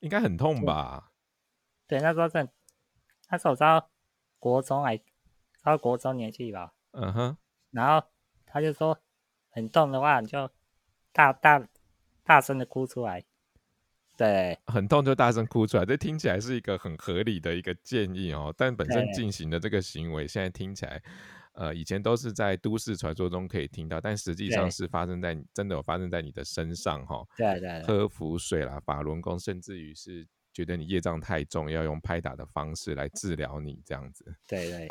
应该很痛吧？对，那时候正，那时候到国中还到国中年纪吧。嗯哼。然后他就说，很痛的话，你就大大大声的哭出来。对，很痛就大声哭出来，这听起来是一个很合理的一个建议哦。但本身进行的这个行为，现在听起来，呃，以前都是在都市传说中可以听到，但实际上是发生在真的有发生在你的身上哈。对对。喝符水啦，法轮功，甚至于是觉得你业障太重，要用拍打的方式来治疗你这样子。对对。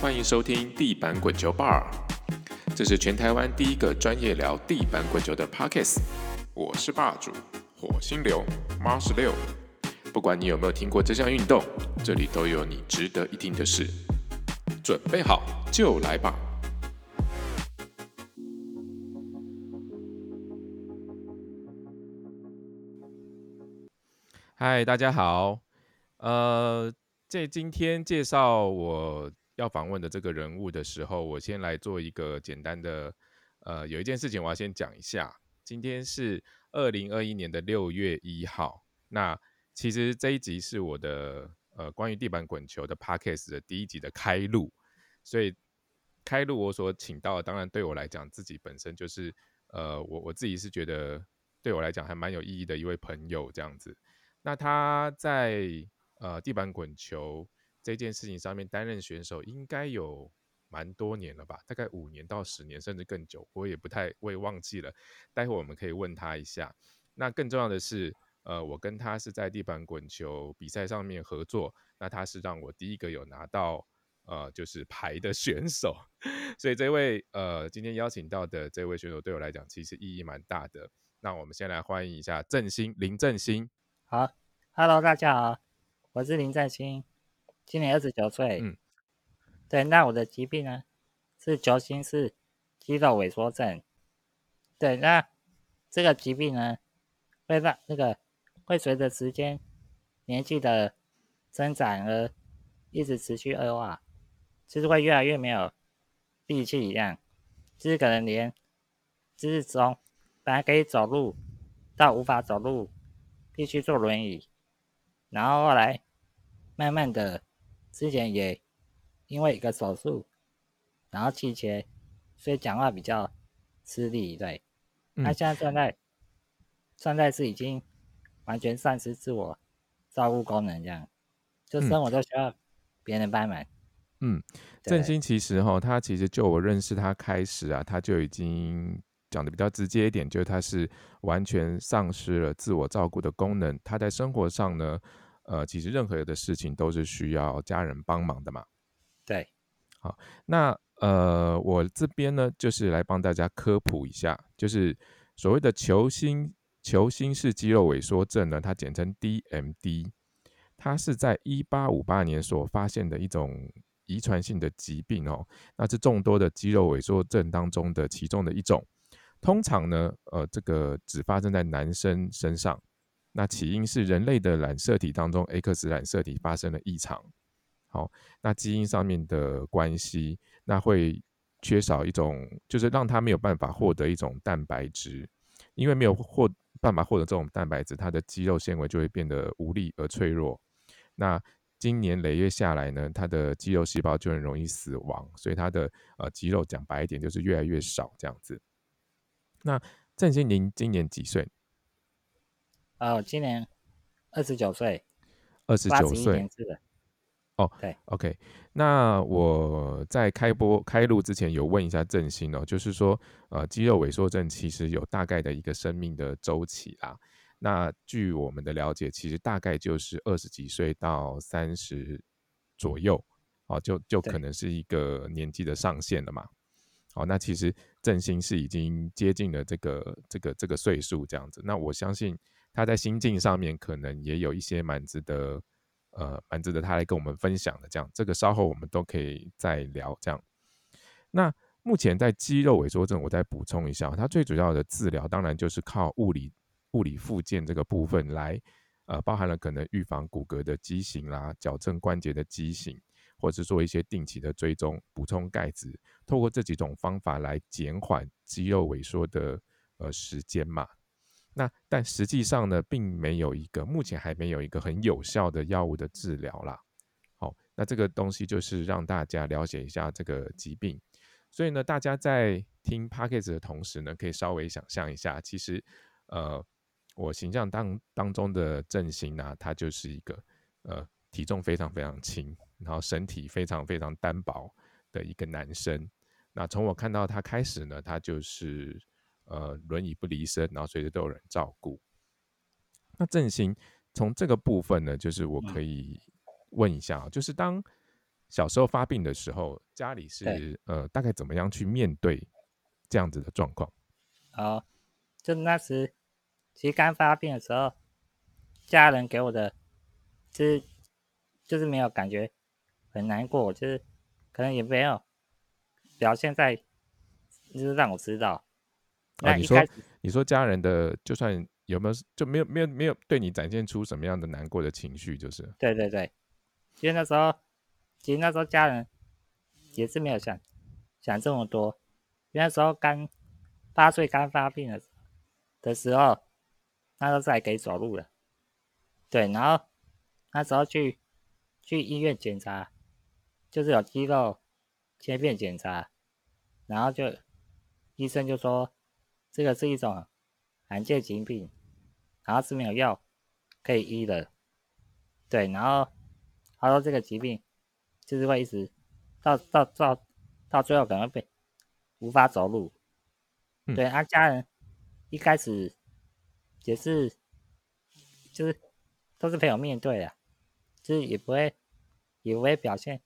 欢迎收听地板滚球 bar。这是全台湾第一个专业聊地板滚球的 Pockets，我是霸主火星流 Mars 六。不管你有没有听过这项运动，这里都有你值得一听的事。准备好就来吧！嗨，大家好。呃，在今天介绍我。要访问的这个人物的时候，我先来做一个简单的，呃，有一件事情我要先讲一下。今天是二零二一年的六月一号，那其实这一集是我的呃关于地板滚球的 podcast 的第一集的开录，所以开录我所请到，的，当然对我来讲自己本身就是呃我我自己是觉得对我来讲还蛮有意义的一位朋友这样子。那他在呃地板滚球。这件事情上面担任选手应该有蛮多年了吧，大概五年到十年，甚至更久，我也不太我也忘记了。待会我们可以问他一下。那更重要的是，呃，我跟他是在地板滚球比赛上面合作，那他是让我第一个有拿到呃就是牌的选手，所以这位呃今天邀请到的这位选手对我来讲其实意义蛮大的。那我们先来欢迎一下振兴林振兴。好，Hello，大家好，我是林振兴。今年二十九岁，嗯，对，那我的疾病呢是球心是肌肉萎缩症，对，那这个疾病呢会让那个会随着时间年纪的增长而一直持续恶化，就是会越来越没有力气一样，就是可能连就是从本来可以走路到无法走路，必须坐轮椅，然后后来慢慢的。之前也因为一个手术，然后气切，所以讲话比较吃力。对，他现在现在现在是已经完全丧失自我照顾功能，这样就生活都需要别人帮忙。嗯，振兴其实哈，他其实就我认识他开始啊，他就已经讲的比较直接一点，就是他是完全丧失了自我照顾的功能。他在生活上呢。呃，其实任何的事情都是需要家人帮忙的嘛。对，好，那呃，我这边呢，就是来帮大家科普一下，就是所谓的球心球心式肌肉萎缩症呢，它简称 DMD，它是在一八五八年所发现的一种遗传性的疾病哦，那是众多的肌肉萎缩症当中的其中的一种，通常呢，呃，这个只发生在男生身上。那起因是人类的染色体当中 X 染色体发生了异常，好，那基因上面的关系，那会缺少一种，就是让他没有办法获得一种蛋白质，因为没有获办法获得这种蛋白质，它的肌肉纤维就会变得无力而脆弱。那今年累月下来呢，他的肌肉细胞就很容易死亡，所以他的呃肌肉讲白一点就是越来越少这样子。那郑欣您今年几岁？哦，今年二十九岁，二十九岁，哦，对，OK。那我在开播开录之前有问一下振兴哦，就是说，呃，肌肉萎缩症其实有大概的一个生命的周期啦。那据我们的了解，其实大概就是二十几岁到三十左右，哦，就就可能是一个年纪的上限了嘛。哦，那其实振兴是已经接近了这个这个这个岁数这样子。那我相信。他在心境上面可能也有一些蛮值得，呃，蛮值得他来跟我们分享的。这样，这个稍后我们都可以再聊。这样，那目前在肌肉萎缩症，我再补充一下，它最主要的治疗当然就是靠物理物理复健这个部分来，呃，包含了可能预防骨骼的畸形啦，矫正关节的畸形，或者是做一些定期的追踪，补充钙质，透过这几种方法来减缓肌肉萎缩的呃时间嘛。那但实际上呢，并没有一个目前还没有一个很有效的药物的治疗啦。好，那这个东西就是让大家了解一下这个疾病。所以呢，大家在听 p a c k a g e 的同时呢，可以稍微想象一下，其实呃，我形象当当中的阵型呢，他就是一个呃体重非常非常轻，然后身体非常非常单薄的一个男生。那从我看到他开始呢，他就是。呃，轮椅不离身，然后随时都有人照顾。那振兴从这个部分呢，就是我可以问一下，就是当小时候发病的时候，家里是呃大概怎么样去面对这样子的状况？哦，就那时其实刚发病的时候，家人给我的就是就是没有感觉很难过，就是可能也没有表现在，就是让我知道。啊，你说，你说家人的就算有没有就没有没有没有对你展现出什么样的难过的情绪，就是。对对对，因为那时候其实那时候家人也是没有想想这么多，因为那时候刚八岁刚发病的的时候，那时候还可以走路的，对，然后那时候去去医院检查，就是有肌肉切片检查，然后就医生就说。这个是一种罕见疾病，然后是没有药可以医的，对，然后他说这个疾病就是会一直到到到到最后可能被无法走路，对，他家人一开始也是就是都是陪我面对的，就是也不会也不会表现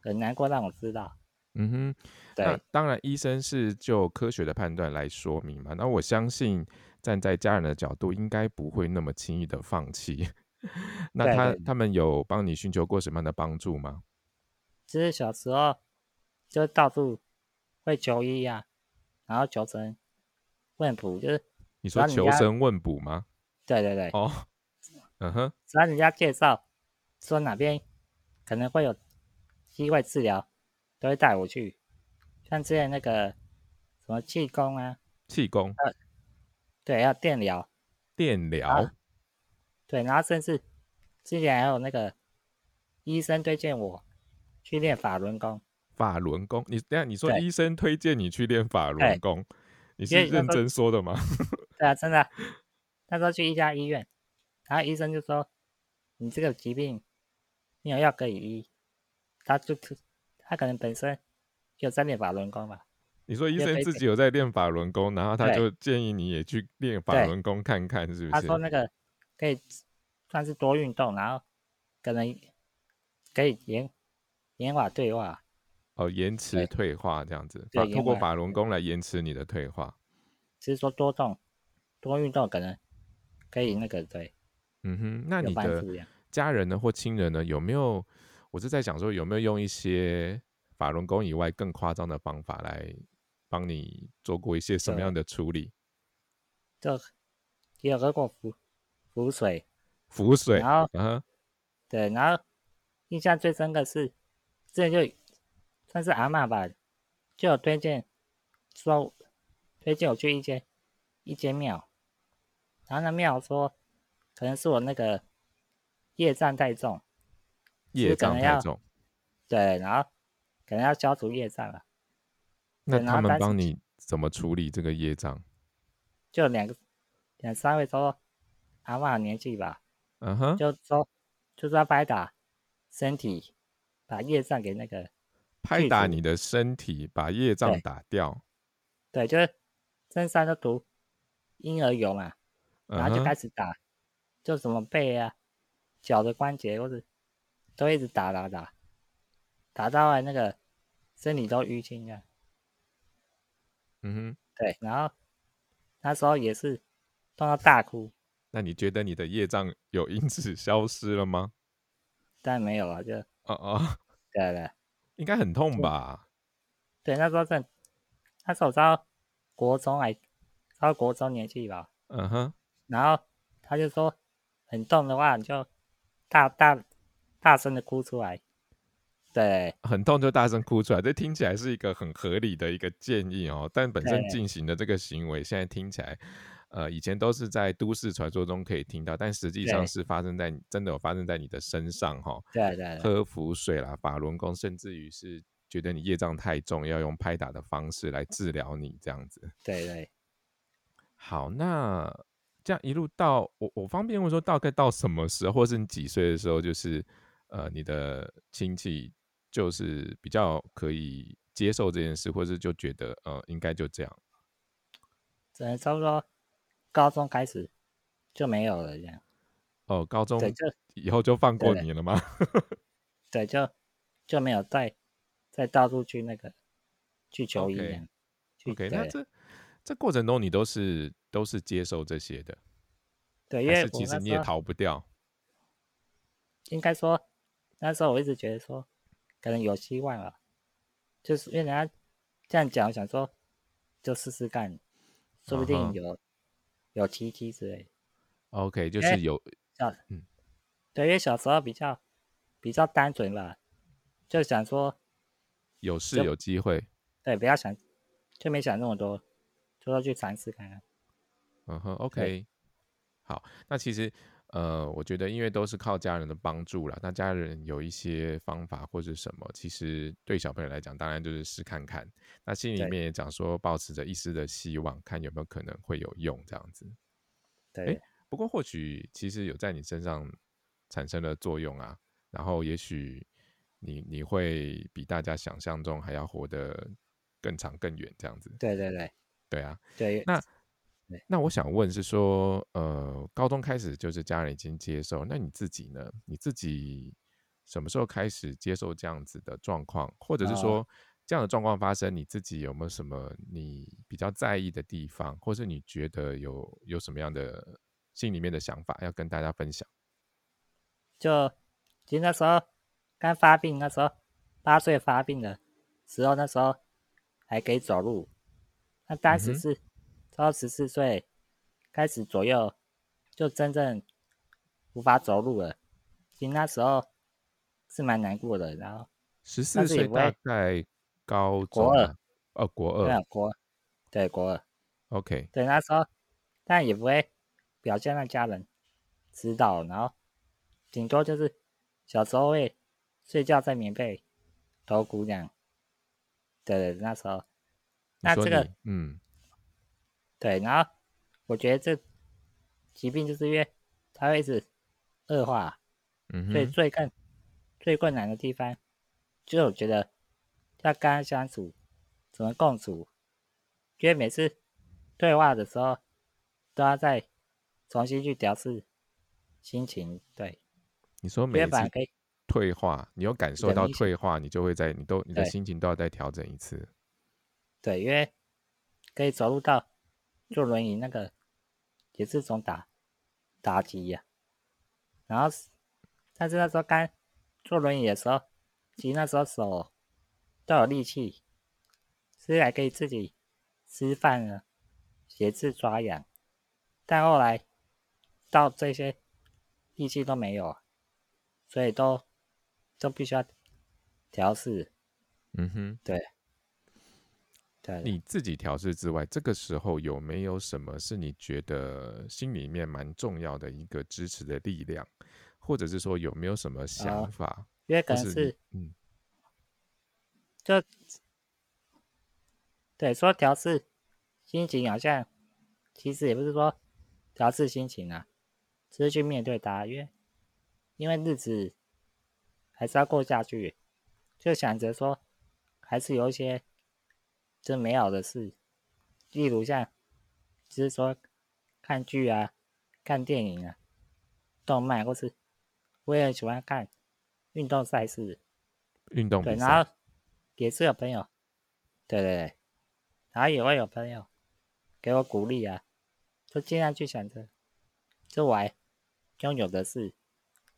很难过让我知道。嗯哼，那当然，医生是就科学的判断来说明嘛。那我相信，站在家人的角度，应该不会那么轻易的放弃。那他他们有帮你寻求过什么样的帮助吗？其实小时候就到处会求医呀，然后求神问卜，就是你说求神问卜吗？对对对。哦，嗯哼，只要人家介绍说哪边可能会有机会治疗。都会带我去，像之前那个什么气功啊，气功，呃，对，要电疗，电疗，对，然后甚至之前还有那个医生推荐我去练法轮功，法轮功，你等下你说医生推荐你去练法轮功，你是认真说的吗？对啊，真的，那时候去一家医院，然后医生就说你这个疾病没有药可以医，他就。他可能本身有在练法轮功吧？你说医生自己有在练法轮功，然后他就建议你也去练法轮功看看，是不是？他说那个可以算是多运动，然后可能可以延延缓退化。哦，延迟退化这样子，法通过法轮功来延迟你的退化。其实说多动多运动可能可以那个对。嗯哼，那你的家人呢或亲人呢有没有？我是在想说，有没有用一些法轮功以外更夸张的方法来帮你做过一些什么样的处理？就也有喝过浮浮水，浮水，然后，嗯，对，然后印象最深的是，之前就算是阿妈吧，就有推荐说推荐我去一间一间庙，然后那庙说可能是我那个业障太重。业障太重，对，然后可能要消除业障了。那他们帮你怎么处理这个业障？就两个两三位说阿妈年纪吧，嗯哼，就说就是要拍打身体，把业障给那个拍打你的身体，把业障打掉。对，就是身上都涂婴儿油嘛，然后就开始打，就什么背啊、脚的关节或者。都一直打打打，打到那个身体都淤青了。嗯哼，对，然后那时候也是痛到大哭。那你觉得你的业障有因此消失了吗？当然没有啊，就哦哦，对对，应该很痛吧？对，那时候正那时候到国中还到国中年纪吧。嗯哼，然后他就说很痛的话，你就大大。大声的哭出来，对，很痛就大声哭出来，这听起来是一个很合理的一个建议哦。但本身进行的这个行为，现在听起来，呃，以前都是在都市传说中可以听到，但实际上是发生在真的有发生在你的身上哈。对对，喝符水啦，法轮功，甚至于是觉得你业障太重，要用拍打的方式来治疗你这样子。对对，好，那这样一路到我我方便问说，大概到什么时候，或是你几岁的时候，就是呃，你的亲戚。就是比较可以接受这件事，或是就觉得呃，应该就这样。只能差不多高中开始就没有了这样。哦，高中以后就放过你了吗？对，就就没有再再到处去那个去求医。OK，那这这过程中你都是都是接受这些的。对，因为其实你也逃不掉。应该说那时候我一直觉得说。可能有希望了，就是因为人家这样讲，想说就试试看，说不定有有奇迹之类。OK，就是有，嗯，对，因为小时候比较比较单纯吧，就想说有事有机会，对，不要想，就没想那么多，就说去尝试看看。嗯哼，OK，好，那其实。呃，我觉得因为都是靠家人的帮助了，那家人有一些方法或者什么，其实对小朋友来讲，当然就是试看看。那心里面也讲说，保持着一丝的希望，看有没有可能会有用这样子。对，不过或许其实有在你身上产生了作用啊，然后也许你你会比大家想象中还要活得更长更远这样子。对对对，对啊，对，那。那我想问是说，呃，高中开始就是家人已经接受，那你自己呢？你自己什么时候开始接受这样子的状况，或者是说这样的状况发生，你自己有没有什么你比较在意的地方，或是你觉得有有什么样的心里面的想法要跟大家分享？就其实那时候刚发病，那时候八岁发病的时候，那时候还可以走路，那当时是。到十四岁开始左右，就真正无法走路了。其实那时候是蛮难过的。然后十四岁大概高国二，哦，国二，对国二，对国二。OK，对那时候，但也不会表现让家人知道。然后顶多就是小时候会睡觉在棉被头骨这样。对对，那时候，那这个，嗯。对，然后我觉得这疾病就是因为它会一直恶化，嗯，所以最更最困难的地方，就是我觉得要跟他相处，怎么共处，因为每次对话的时候都要再重新去调试心情。对，你说每次退化，你有感受到退化，你就会在你都你的心情都要再调整一次。对，因为可以走入到。坐轮椅那个也是种打打击呀，然后但是那时候刚坐轮椅的时候，其实那时候手都有力气，是还可以自己吃饭啊、写字、抓痒，但后来到这些力气都没有，所以都都必须要调试。嗯哼，对。你自己调试之外，这个时候有没有什么是你觉得心里面蛮重要的一个支持的力量，或者是说有没有什么想法？因为可能是，嗯，就对说调试心情，好像其实也不是说调试心情啊，只是去面对它，因为因为日子还是要过下去，就想着说还是有一些。这美好的事，例如像，就是说看剧啊、看电影啊、动漫，或是我也很喜欢看运动赛事。运动对，然后也是有朋友，对对对，然后也会有朋友给我鼓励啊，就尽量去想着，就我还拥有的事，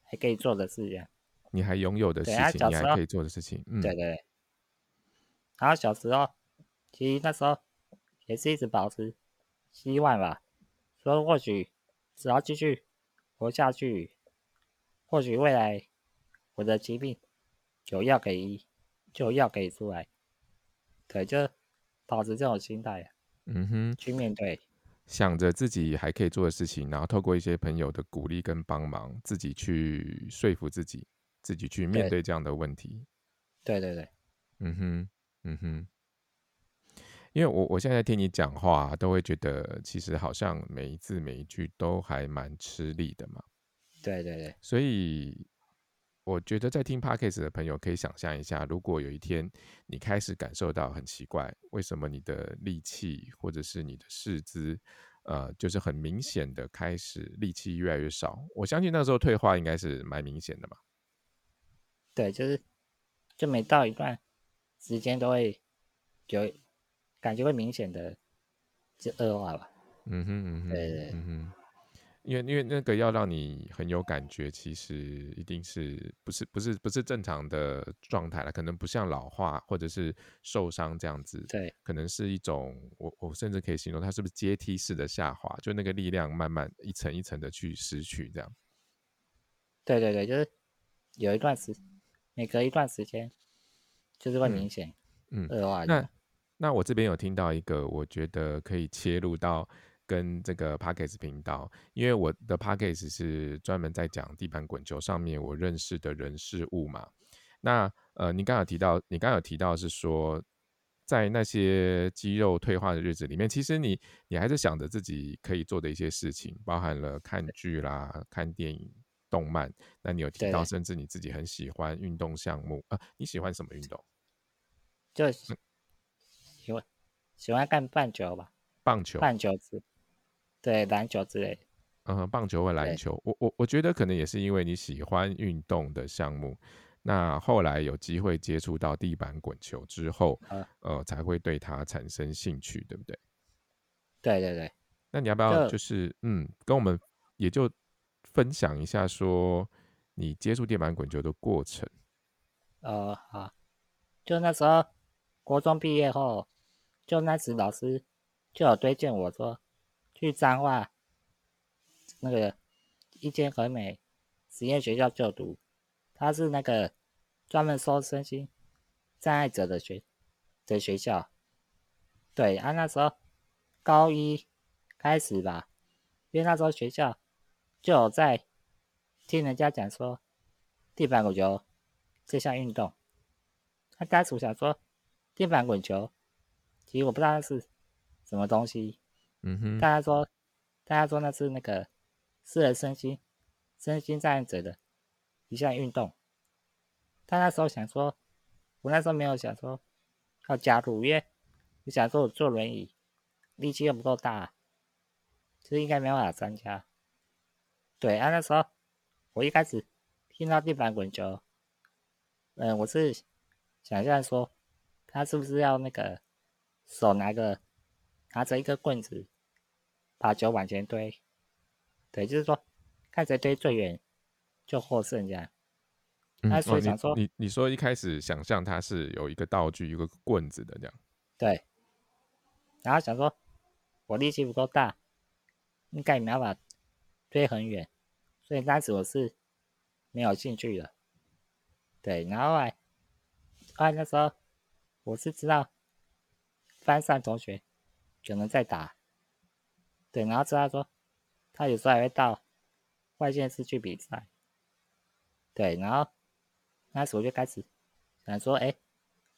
还可以做的事样。你还拥有的事情，你还可以做的事情，嗯，对对。然后小时候。其实那时候也是一直保持希望吧，说或许只要继续活下去，或许未来我的疾病有药可以，就有药可以出来。对，就保持这种心态，嗯哼，去面对，想着自己还可以做的事情，然后透过一些朋友的鼓励跟帮忙，自己去说服自己，自己去面对这样的问题。对对对，嗯哼，嗯哼。因为我我现在听你讲话，都会觉得其实好像每一字每一句都还蛮吃力的嘛。对对对，所以我觉得在听 podcast 的朋友可以想象一下，如果有一天你开始感受到很奇怪，为什么你的力气或者是你的四肢，呃，就是很明显的开始力气越来越少，我相信那时候退化应该是蛮明显的嘛。对，就是就每到一段时间都会有。感觉会明显的就恶化吧。嗯哼嗯哼，对对，嗯哼，因为因为那个要让你很有感觉，其实一定是不是不是不是正常的状态了，可能不像老化或者是受伤这样子。对，可能是一种我我甚至可以形容它是不是阶梯式的下滑，就那个力量慢慢一层一层的去失去这样。对对对，就是有一段时每隔一段时间就是会明显嗯恶化。那那我这边有听到一个，我觉得可以切入到跟这个 p a c k a g e 频道，因为我的 p a c k a g e 是专门在讲地板滚球上面我认识的人事物嘛。那呃，你刚有提到，你刚刚有提到是说，在那些肌肉退化的日子里面，其实你你还是想着自己可以做的一些事情，包含了看剧啦、看电影、动漫。那你有提到，甚至你自己很喜欢运动项目啊？你喜欢什么运动？就。喜欢喜欢看棒球吧，棒球、棒球之对篮球之类。嗯，棒球或篮球，我我我觉得可能也是因为你喜欢运动的项目，那后来有机会接触到地板滚球之后，呃，才会对它产生兴趣，对不对？对对对。那你要不要就是嗯，跟我们也就分享一下说你接触地板滚球的过程？呃，好，就那时候国中毕业后。就那时老师就有推荐我说去彰化那个一间很美实验学校就读，他是那个专门收身心障碍者的学的学校。对啊，那时候高一开始吧，因为那时候学校就有在听人家讲说地板滚球这项运动，他当初想说地板滚球。其实我不知道那是什么东西，嗯哼。大家说，大家说那是那个私人身心身心障碍者的一项运动。他那时候想说，我那时候没有想说要加入，因为我想说我坐轮椅，力气又不够大，其实应该没办法参加。对啊，那时候我一开始听到地板滚球，嗯，我是想象说他是不是要那个。手拿个拿着一个棍子，把球往前推，对，就是说看谁推最远就获胜这样。那所以想说，你你说一开始想象它是有一个道具，一个棍子的这样。对。然后想说，我力气不够大，应该没办法推很远，所以当时我是没有兴趣的。对，然后来，后来那时候我是知道。班上同学可能在打，对，然后知道说他有时候还会到外县市去比赛，对，然后那时我就开始想说，哎，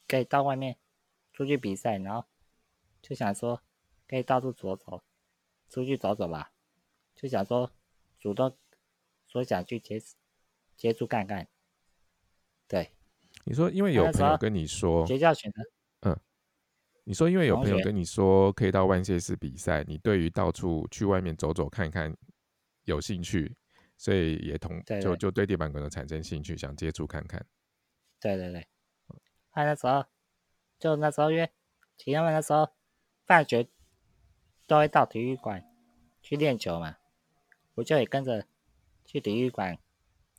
可以到外面出去比赛，然后就想说可以到处走走，出去走走吧，就想说主动说想去接接触看看，对，你说因为有朋友跟你说学校选的。你说，因为有朋友跟你说可以到万谢市比赛，你对于到处去外面走走看看有兴趣，所以也同就就对地板滚球产生兴趣，想接触看看。对对对，他那时候就那时候约，其他们那时候放学都会到体育馆去练球嘛，我就也跟着去体育馆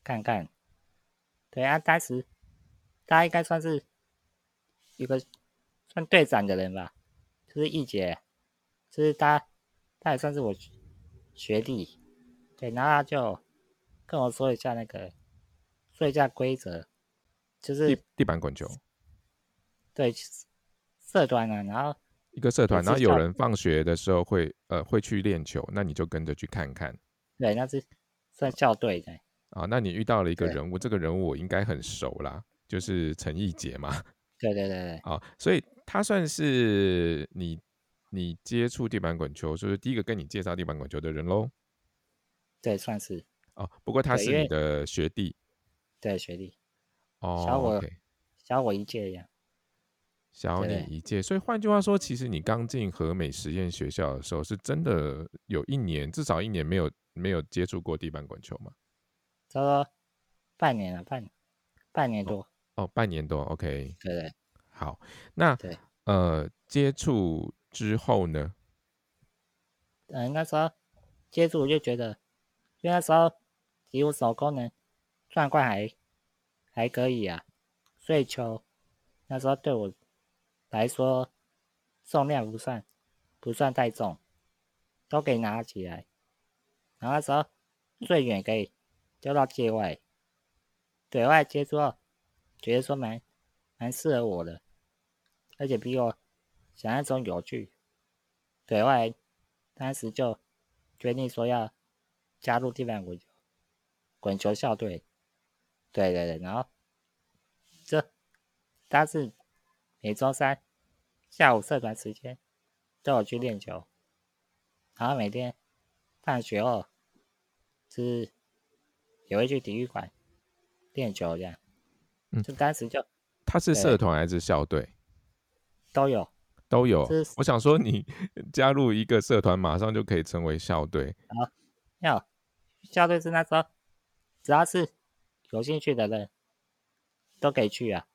看看。对啊，当时他应该算是一个。算队长的人吧，就是一杰，就是他，他也算是我学弟，对，然后他就跟我说一下那个，说一下规则，就是地地板滚球，对，社团啊，然后一个社团，然后有人放学的时候会呃会去练球，那你就跟着去看看。对，那是算校队的。啊，那你遇到了一个人物，这个人物我应该很熟啦，就是陈义杰嘛。对对对对。啊，所以他算是你你接触地板滚球，就是第一个跟你介绍地板滚球的人喽。对，算是。哦，不过他是你的学弟。对，学弟。哦，小我小我一届呀。小你一届，所以换句话说，其实你刚进和美实验学校的时候，是真的有一年，至少一年没有没有接触过地板滚球吗？差不多半年了，半半年多。哦，半年多，OK。对对。好，那呃，接触之后呢？嗯，那时候接触我就觉得，因为那时候几乎手功能转惯还还可以啊，所以球那时候对我来说重量不算不算太重，都可以拿起来。然后那时候最远可以丢到界外，对外接触，觉得说蛮蛮适合我的。而且比我想象中有趣，对外当时就决定说要加入地板滚球滚球校队，对对对，然后这他是每周三下午社团时间都有去练球，然后每天放学后是也会去体育馆练球这样，嗯，就当时就他是社团还是校队？都有，都有。我想说，你加入一个社团，马上就可以成为校队。啊，要校队是那时候，只要是有兴趣的人，都可以去啊。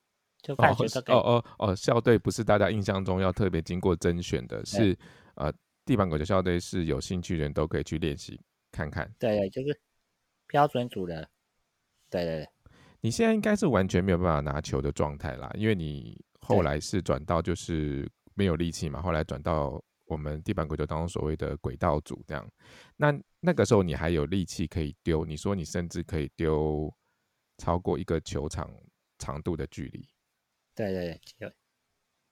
就放学都可以。哦哦哦，校队不是大家印象中要特别经过甄选的，是呃，地板狗的校队是有兴趣的人都可以去练习看看。对对，就是标准组的。对对对。你现在应该是完全没有办法拿球的状态啦，因为你。后来是转到就是没有力气嘛，后来转到我们地板轨道当中所谓的轨道组这样。那那个时候你还有力气可以丢，你说你甚至可以丢超过一个球场长度的距离。对对对，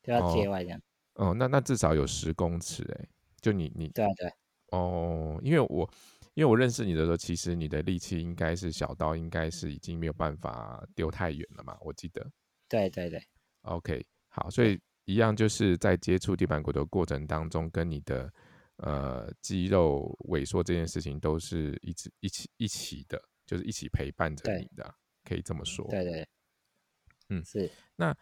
丢到界外这样。哦，那那至少有十公尺哎，就你你对对。哦，因为我因为我认识你的时候，其实你的力气应该是小到应该是已经没有办法丢太远了嘛，我记得。对对对。OK，好，所以一样就是在接触地板骨的过程当中，跟你的呃肌肉萎缩这件事情都是一直一起一起的，就是一起陪伴着你的，可以这么说。对对，嗯，是。那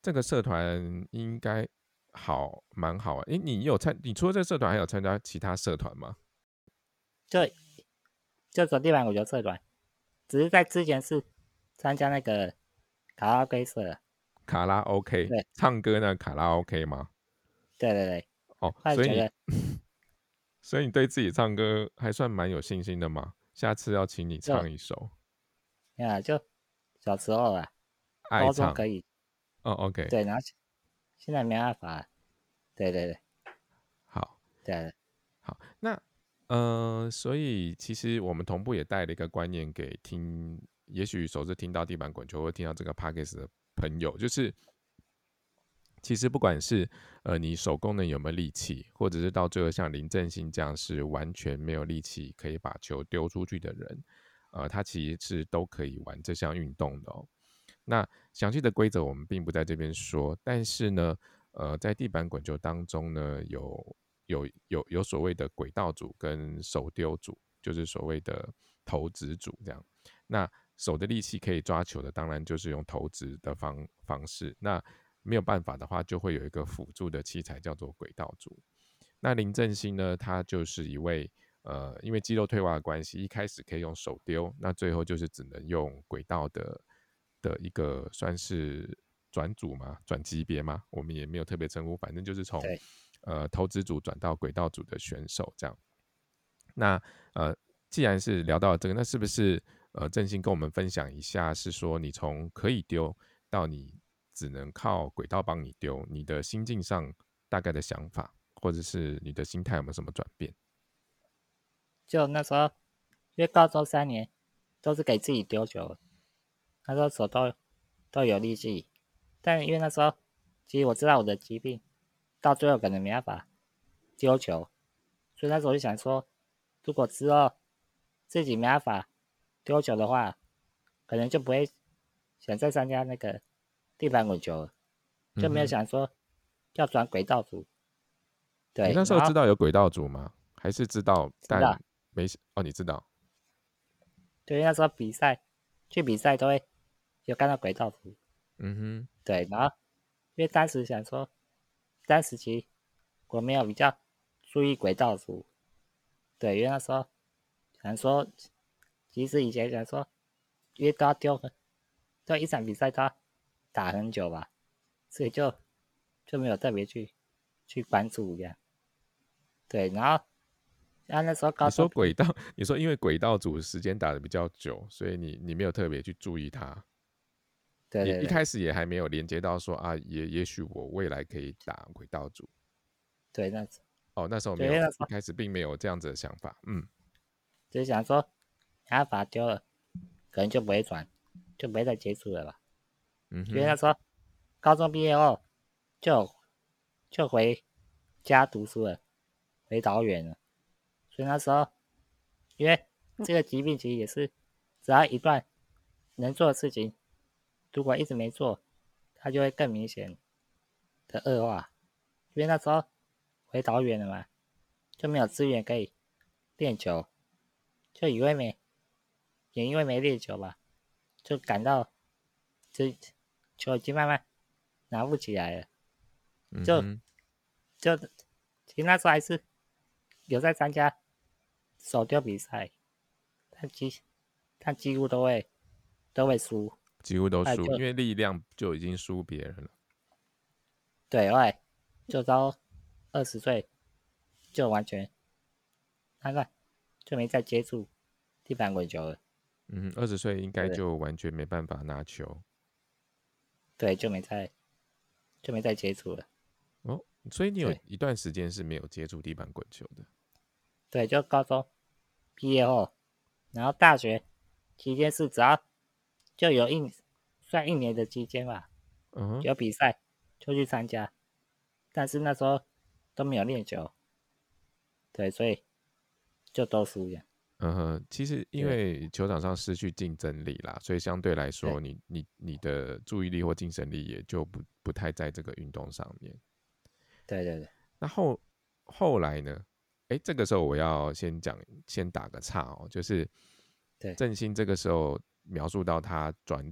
这个社团应该好蛮好啊。诶，你有参？你除了这个社团，还有参加其他社团吗？对，这个地板骨球社团，只是在之前是参加那个卡拉 OK 社。卡拉 OK，唱歌呢？卡拉 OK 吗？对对对。哦，所以你 所以你对自己唱歌还算蛮有信心的嘛？下次要请你唱一首。呀，就小时候啊，高中可以。哦，OK。对，然后现在没办法。对对对。好。对。好，那呃，所以其实我们同步也带了一个观念给听，也许首次听到地板滚球，会听到这个 p a c k e s 的。朋友就是，其实不管是呃你手功能有没有力气，或者是到最后像林正兴这样是完全没有力气可以把球丢出去的人，呃，他其实是都可以玩这项运动的哦。那详细的规则我们并不在这边说，但是呢，呃，在地板滚球当中呢，有有有有所谓的轨道组跟手丢组，就是所谓的投掷组这样。那手的力气可以抓球的，当然就是用投掷的方方式。那没有办法的话，就会有一个辅助的器材，叫做轨道组。那林正兴呢，他就是一位呃，因为肌肉退化的关系，一开始可以用手丢，那最后就是只能用轨道的的一个算是转组嘛，转级别嘛，我们也没有特别称呼，反正就是从呃投掷组转到轨道组的选手这样。那呃，既然是聊到这个，那是不是？呃，振兴跟我们分享一下，是说你从可以丢到你只能靠轨道帮你丢，你的心境上大概的想法，或者是你的心态有没有什么转变？就那时候，因为高中三年都是给自己丢球，那时候手都都有力气，但因为那时候其实我知道我的疾病，到最后可能没办法丢球，所以那时候就想说，如果之后自己没办法丢球的话，可能就不会想再参加那个地板滚球了，就没有想说要转轨道组。对，你那时候知道有轨道组吗？还是知道？但没哦，你知道？对，那时候比赛去比赛都会有看到轨道组。嗯哼。对，然后因为当时想说，当时其实我没有比较注意轨道组。对，因为那时候想说，其实以前想说，因为都要丢，都一场比赛他打很久吧，所以就就没有特别去去关注这样。对，然后，然后那时候高你说轨道，你说因为轨道组时间打的比较久，所以你你没有特别去注意它。对对。一开始也还没有连接到说啊，也也许我未来可以打轨道组。对，那哦，那时候没有，一开始并没有这样子的想法。嗯。就是想说，他把它丢了，可能就不会转，就不会再接触了吧。嗯。因为他说，高中毕业后就就回家读书了。回导远了，所以那时候，因为这个疾病其实也是，只要一段能做的事情，如果一直没做，它就会更明显的恶化。因为那时候回导远了嘛，就没有资源可以练球，就以为没，也因为没练球吧，就感到这球已经慢慢拿不起来了，就就其实那时候还是。有在参加手丢比赛，他几他几乎都会都会输，几乎都输，因为力量就已经输别人了。对，外就到二十岁就完全，那个就没再接触地板滚球了。嗯，二十岁应该就完全没办法拿球。对，就没再就没再接触了。哦，所以你有一段时间是没有接触地板滚球的。对，就高中毕业后，然后大学期间是只要就有一算一年的期间吧，嗯，有比赛就去参加，但是那时候都没有练球，对，所以就都输了。嗯哼，其实因为球场上失去竞争力啦，所以相对来说，你你你的注意力或精神力也就不不太在这个运动上面。对对对。那后后来呢？哎，这个时候我要先讲，先打个岔哦，就是对振兴这个时候描述到他转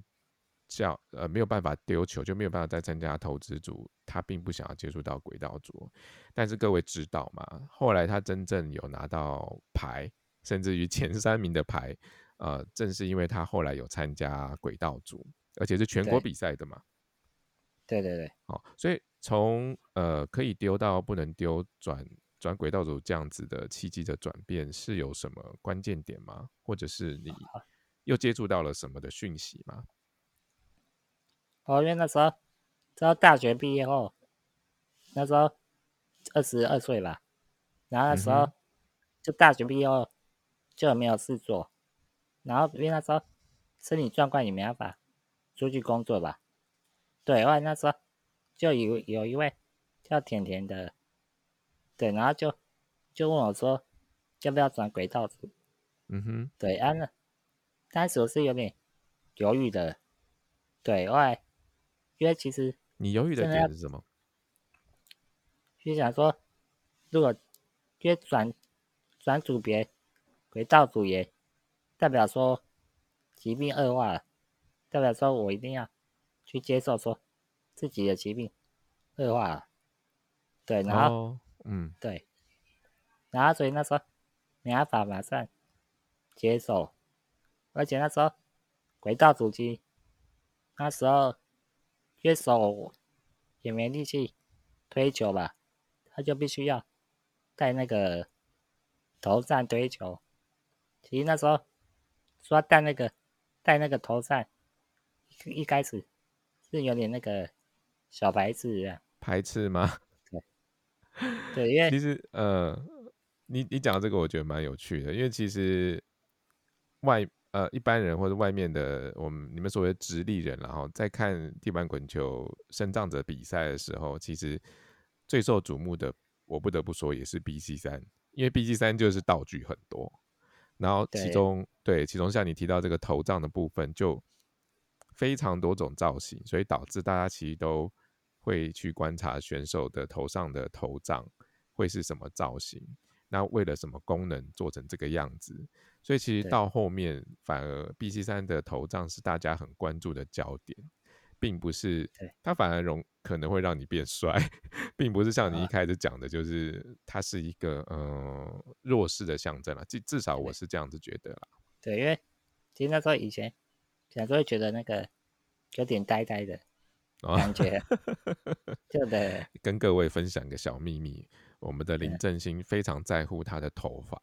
教呃没有办法丢球，就没有办法再参加投资组，他并不想要接触到轨道组。但是各位知道吗？后来他真正有拿到牌，甚至于前三名的牌，呃，正是因为他后来有参加轨道组，而且是全国比赛的嘛。对对对，好，所以从呃可以丢到不能丢转。转轨道组这样子的契机的转变是有什么关键点吗？或者是你 又接触到了什么的讯息吗？哦，因为那时候，到大学毕业后，那时候二十二岁吧，然后那时候就大学毕业后就没有事做，然后因为那时候身体状况也没办法出去工作吧，对，后来那时候就有有一位叫甜甜的。对，然后就就问我说，要不要转轨道组？嗯哼，对，啊，那当时我是有点犹豫的。对，后来因为其实你犹豫的点是什么？就想说，如果因为转转组别轨道组也代表说疾病恶化了，代表说我一定要去接受说自己的疾病恶化了。对，然后。嗯，对，然后所以那时候没办法马上接受，而且那时候轨道主机那时候接手也没力气推球吧，他就必须要带那个头上推球。其实那时候说戴那个戴那个头扇，一开始是有点那个小白痴啊，排斥吗？对，因为其实呃，你你讲这个我觉得蛮有趣的，因为其实外呃一般人或者外面的我们你们所谓的直立人，然后在看地板滚球升降者比赛的时候，其实最受瞩目的，我不得不说也是 B C 三，因为 B C 三就是道具很多，然后其中对其中像你提到这个头杖的部分就非常多种造型，所以导致大家其实都会去观察选手的头上的头杖会是什么造型。那为了什么功能做成这个样子？所以其实到后面反而 B C 三的头杖是大家很关注的焦点，并不是它反而容可能会让你变帅，并不是像你一开始讲的，就是它是一个呃弱势的象征了。至至少我是这样子觉得啦。对，因为其实那时候以前小时候会觉得那个有点呆呆的感觉，就的。跟各位分享个小秘密。我们的林正兴非常在乎他的头发，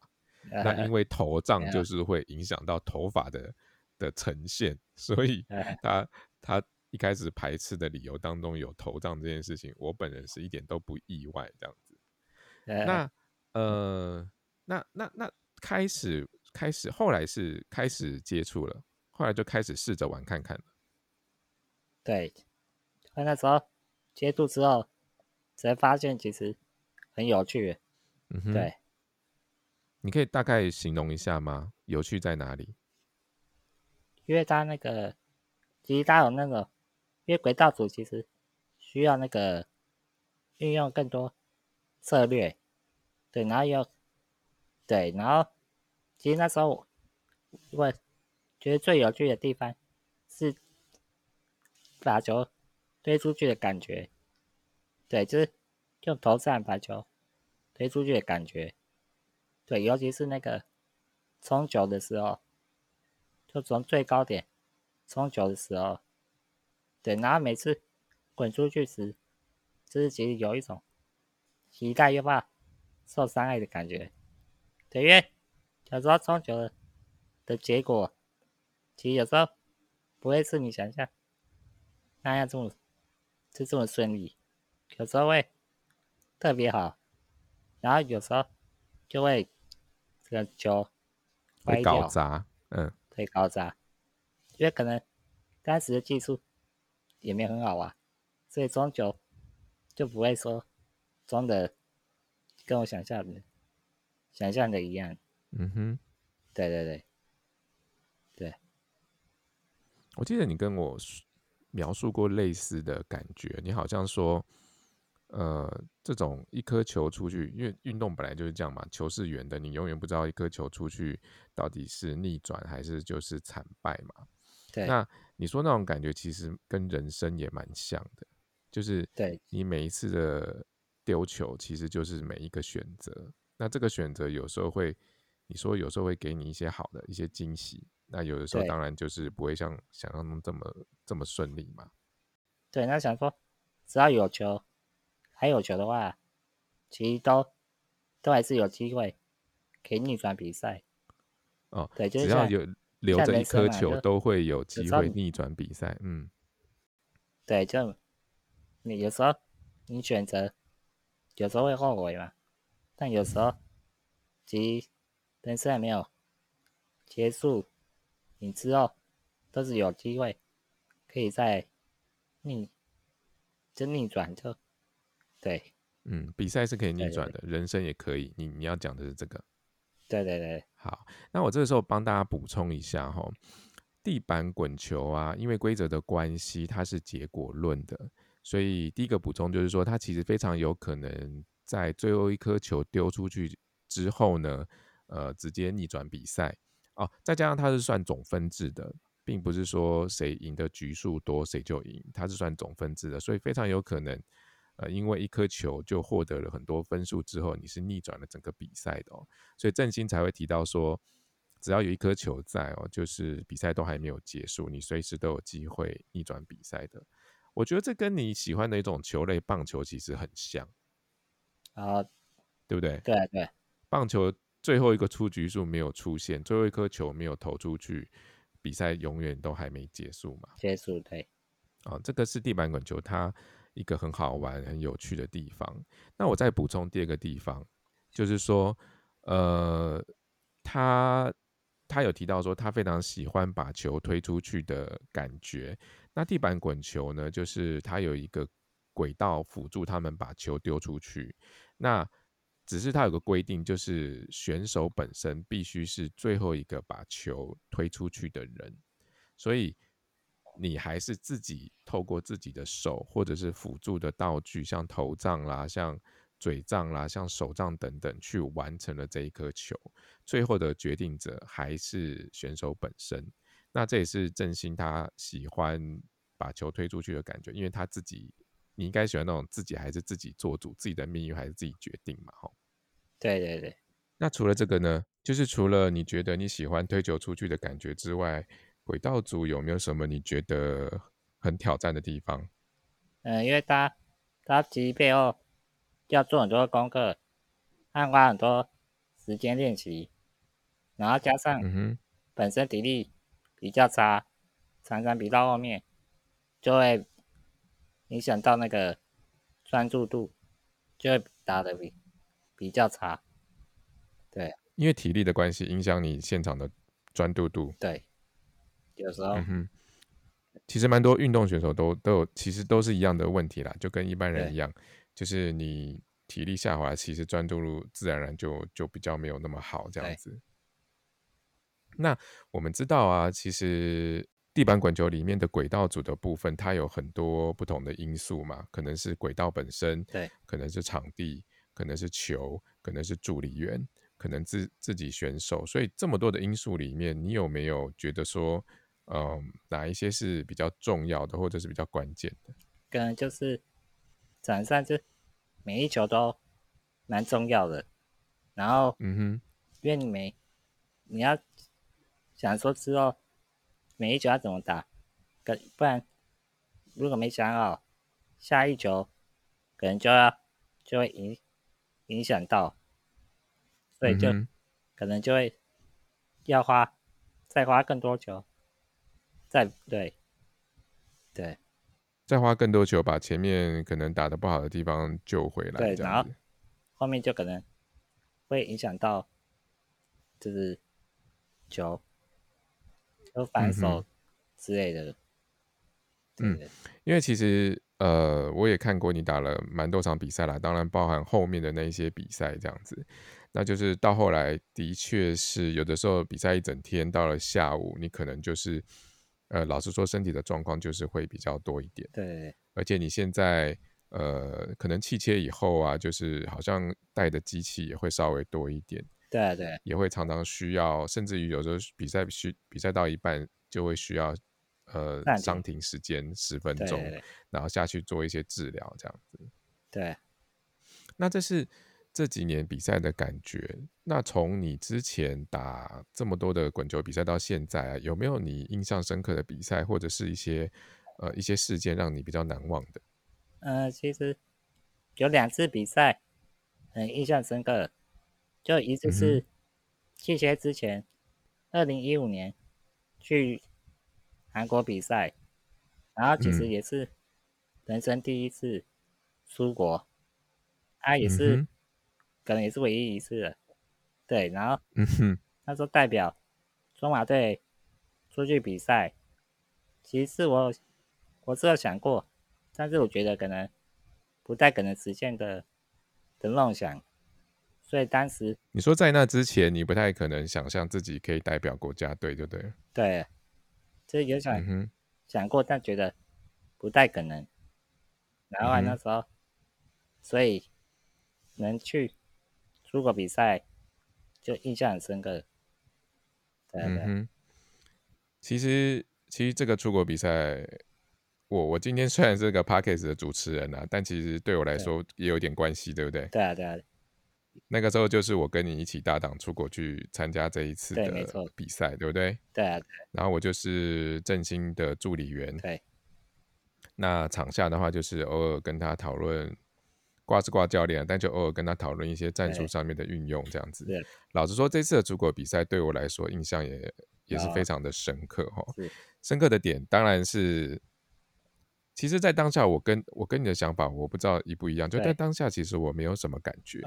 那因为头胀就是会影响到头发的的呈现，所以他他一开始排斥的理由当中有头胀这件事情，我本人是一点都不意外这样子。那呃，那那那开始开始后来是开始接触了，后来就开始试着玩看看了。对，那时候接触之后才发现其实。很有趣，嗯哼，对，你可以大概形容一下吗？有趣在哪里？因为它那个，其实它有那个，因为轨道组其实需要那个运用更多策略，对，然后要对，然后其实那时候我觉得最有趣的地方是把球推出去的感觉，对，就是。用头上把球推出去的感觉，对，尤其是那个冲球的时候，就从最高点冲球的时候，对，然后每次滚出去时，就是其实有一种期待又怕受伤害的感觉，对，因为有时候冲球的的结果，其实有时候不会是你想象那样这么就这么顺利，有时候会。特别好，然后有时候就会这个球会搞砸，嗯，会搞砸，因为可能当时的技术也没很好啊，所以装球就不会说装的跟我想象的想象的一样。嗯哼，对对对，对。我记得你跟我描述过类似的感觉，你好像说。呃，这种一颗球出去，因为运动本来就是这样嘛，球是圆的，你永远不知道一颗球出去到底是逆转还是就是惨败嘛。对。那你说那种感觉其实跟人生也蛮像的，就是对你每一次的丢球，其实就是每一个选择。那这个选择有时候会，你说有时候会给你一些好的一些惊喜，那有的时候当然就是不会像想象中这么这么顺利嘛。对，那想说只要有球。还有球的话，其实都都还是有机会可以逆转比赛。哦，对，只要有留着一颗球，都会有机会逆转比赛。嗯，对，就你有时候你选择，有时候会后悔嘛，但有时候其实人生还没有结束，你之后都是有机会可以再逆就逆转就。对，嗯，比赛是可以逆转的，人生也可以。你你要讲的是这个，对对对。好，那我这个时候帮大家补充一下哈，地板滚球啊，因为规则的关系，它是结果论的，所以第一个补充就是说，它其实非常有可能在最后一颗球丢出去之后呢，呃，直接逆转比赛哦。再加上它是算总分制的，并不是说谁赢的局数多谁就赢，它是算总分制的，所以非常有可能。呃，因为一颗球就获得了很多分数之后，你是逆转了整个比赛的哦，所以振兴才会提到说，只要有一颗球在哦，就是比赛都还没有结束，你随时都有机会逆转比赛的。我觉得这跟你喜欢的一种球类棒球其实很像啊，对不对？对对，棒球最后一个出局数没有出现，最后一颗球没有投出去，比赛永远都还没结束嘛。结束对，啊，这个是地板滚球它。一个很好玩、很有趣的地方。那我再补充第二个地方，就是说，呃，他他有提到说，他非常喜欢把球推出去的感觉。那地板滚球呢，就是他有一个轨道辅助他们把球丢出去。那只是他有个规定，就是选手本身必须是最后一个把球推出去的人。所以你还是自己透过自己的手，或者是辅助的道具，像头杖啦、像嘴杖啦、像手杖等等，去完成了这一颗球。最后的决定者还是选手本身，那这也是振兴他喜欢把球推出去的感觉，因为他自己，你应该喜欢那种自己还是自己做主，自己的命运还是自己决定嘛，吼。对对对。那除了这个呢，就是除了你觉得你喜欢推球出去的感觉之外，轨道组有没有什么你觉得很挑战的地方？嗯，因为他他其实背后要做很多功课，要花很多时间练习。然后加上本身体力比较差，常常比到后面就会影响到那个专注度，就会打的比比较差。对，因为体力的关系影响你现场的专注度。对，有时候，其实蛮多运动选手都都有，其实都是一样的问题啦，就跟一般人一样，就是你体力下滑，其实专注度自然而然就就比较没有那么好这样子。那我们知道啊，其实地板滚球里面的轨道组的部分，它有很多不同的因素嘛，可能是轨道本身，对，可能是场地，可能是球，可能是助理员，可能自自己选手，所以这么多的因素里面，你有没有觉得说，嗯，哪一些是比较重要的，或者是比较关键的？可能就是场上就每一球都蛮重要的，然后，嗯哼，因为你没你要。想说之后每一球要怎么打，可不然如果没想好下一球，可能就要就会影影响到，所以就可能就会要花再花更多球，再对对，再花更多球把前面可能打的不好的地方救回来，对，然后后面就可能会影响到就是球。都反手之类的，嗯，因为其实呃，我也看过你打了蛮多场比赛啦，当然包含后面的那一些比赛这样子，那就是到后来的确是有的时候比赛一整天到了下午，你可能就是呃，老实说身体的状况就是会比较多一点，对，而且你现在呃，可能气切以后啊，就是好像带的机器也会稍微多一点。对对，也会常常需要，甚至于有时候比赛需比赛到一半就会需要，呃，暂停时间十分钟，然后下去做一些治疗，这样子。对，那这是这几年比赛的感觉。那从你之前打这么多的滚球比赛到现在，有没有你印象深刻的比赛，或者是一些呃一些事件让你比较难忘的？呃，其实有两次比赛很印象深刻。就一次是去学之前，二零一五年去韩国比赛，然后其实也是人生第一次出国，他也是可能也是唯一一次了，对，然后嗯哼他说代表中华队出去比赛，其实我我是有想过，但是我觉得可能不太可能实现的的梦想。所以当时你说在那之前，你不太可能想象自己可以代表国家队，对不对？对，就有想想过，但觉得不太可能。然后那时候，所以能去出国比赛，就印象很深刻。对对。其实，其实这个出国比赛，我我今天虽然是个 p a r k e s 的主持人啊，但其实对我来说也有点关系，对不对？对啊，对啊。那个时候就是我跟你一起搭档出国去参加这一次的比赛，对不对？对啊。然后我就是振兴的助理员。对。那场下的话，就是偶尔跟他讨论，挂是挂教练，但就偶尔跟他讨论一些战术上面的运用，这样子。老实说，这次的出国比赛对我来说印象也也是非常的深刻哈。深刻的点当然是。其实，在当下，我跟我跟你的想法，我不知道一不一样。就在当下，其实我没有什么感觉。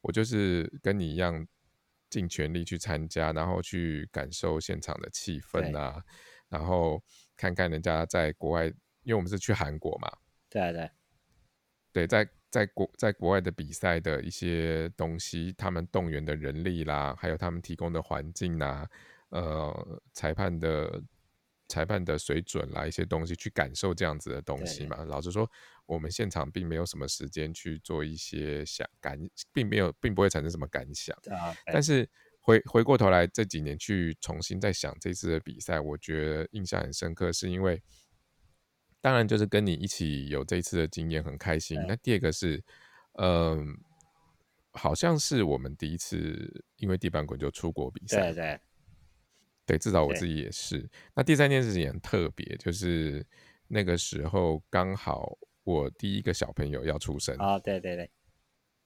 我就是跟你一样，尽全力去参加，然后去感受现场的气氛啊，然后看看人家在国外，因为我们是去韩国嘛，对对对，在在国在国外的比赛的一些东西，他们动员的人力啦，还有他们提供的环境啊，呃，裁判的。裁判的水准啦，一些东西去感受这样子的东西嘛。老实说，我们现场并没有什么时间去做一些想感，并没有，并不会产生什么感想。但是回回过头来这几年去重新再想这次的比赛，我觉得印象很深刻，是因为当然就是跟你一起有这一次的经验很开心。那第二个是，嗯，好像是我们第一次因为地板滚就出国比赛。对对。对，至少我自己也是。那第三件事情也很特别，就是那个时候刚好我第一个小朋友要出生。哦，对对对，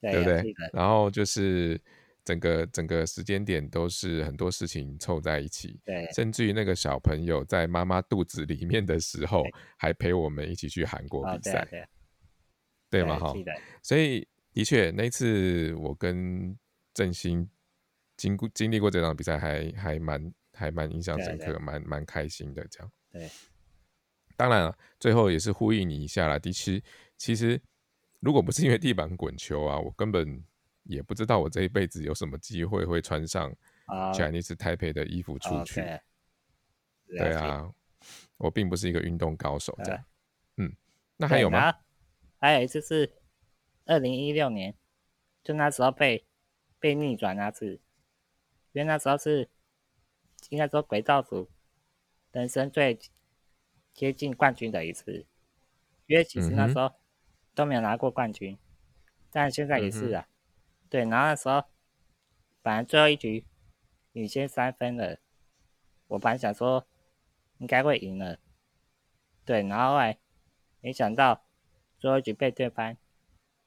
对不对？然后就是整个整个时间点都是很多事情凑在一起。对，甚至于那个小朋友在妈妈肚子里面的时候，还陪我们一起去韩国比赛。对，对吗？哈，所以的确那次我跟振兴经过经历过这场比赛，还还蛮。还蛮印象深刻，蛮蛮开心的这样。对，当然了，最后也是呼应你一下啦。第七，其实如果不是因为地板滚球啊，我根本也不知道我这一辈子有什么机会会穿上 Chinese Taipei 的衣服出去。对啊，我并不是一个运动高手这样。嗯，那还有吗？还有一次是二零一六年，就那时候被被逆转那次，因为那时候是。应该说，轨道组人生最接近冠军的一次，因为其实那时候都没有拿过冠军，但现在也是啊。对，然后那时候本来最后一局领先三分了，我本来想说应该会赢了，对，然后后来没想到最后一局被对方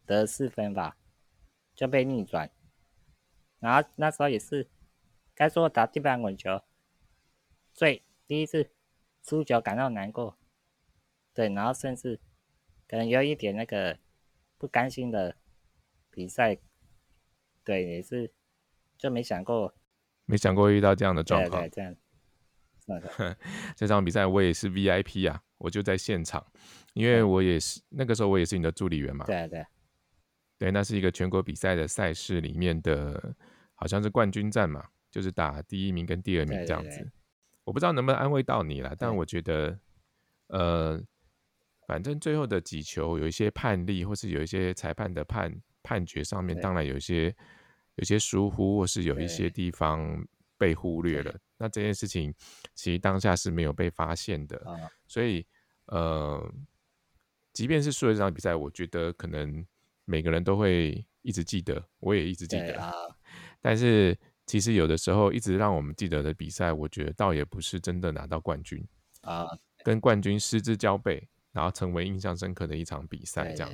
得四分吧，就被逆转。然后那时候也是该说打地板滚球。最第一次输球感到难过，对，然后甚至可能有一点那个不甘心的比赛，对，也是就没想过，没想过遇到这样的状况，对，这样，这场比赛我也是 VIP 啊，我就在现场，因为我也是那个时候我也是你的助理员嘛，对对，对，那是一个全国比赛的赛事里面的，好像是冠军战嘛，就是打第一名跟第二名这样子。我不知道能不能安慰到你了，但我觉得，呃，反正最后的几球有一些判例，或是有一些裁判的判判决上面，当然有一些有些疏忽，或是有一些地方被忽略了。那这件事情其实当下是没有被发现的，所以呃，即便是输了这场比赛，我觉得可能每个人都会一直记得，我也一直记得，但是。其实有的时候，一直让我们记得的比赛，我觉得倒也不是真的拿到冠军啊，跟冠军失之交臂，然后成为印象深刻的一场比赛，这样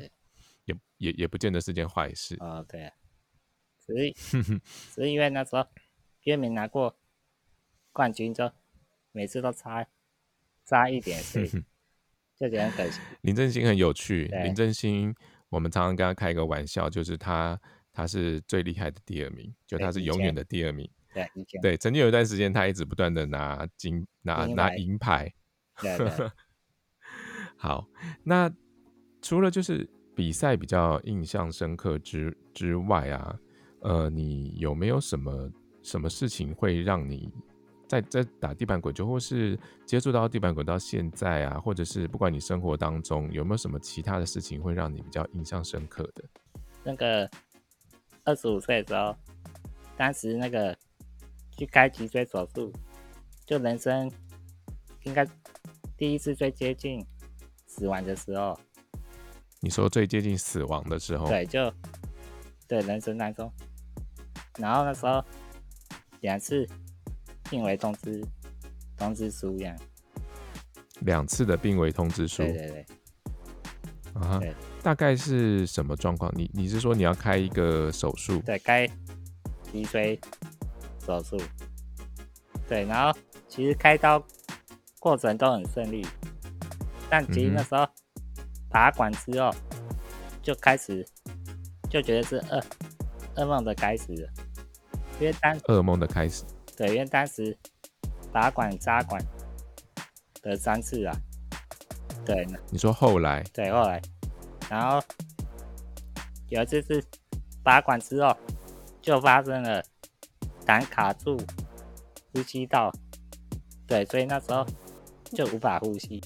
也也也不见得是件坏事啊。对，所以所以因为那时候因为没拿过冠军，就每次都差差一点，所以 就觉得可惜。林正兴很有趣，林正兴，我们常常跟他开一个玩笑，就是他。他是最厉害的第二名，就他是永远的第二名。对，对，曾经有一段时间，他一直不断的拿金、拿拿银牌。对 好，那除了就是比赛比较印象深刻之之外啊，呃，你有没有什么什么事情会让你在在打地板滚球，或是接触到地板滚到现在啊，或者是不管你生活当中有没有什么其他的事情会让你比较印象深刻的？那个。二十五岁的时候，当时那个去开脊椎手术，就人生应该第一次最接近死亡的时候。你说最接近死亡的时候？对，就对人生当中。然后那时候两次病危通知通知书一样。两次的病危通知书。对对对。啊。大概是什么状况？你你是说你要开一个手术？对，开脊椎手术。对，然后其实开刀过程都很顺利，但其实那时候拔管之后就开始就觉得是噩噩梦的开始了。因为当噩梦的开始。对，因为当时拔管扎管得三次啊。对，你说后来？对，后来，然后有一次是拔管之后，就发生了胆卡住呼吸道，对，所以那时候就无法呼吸。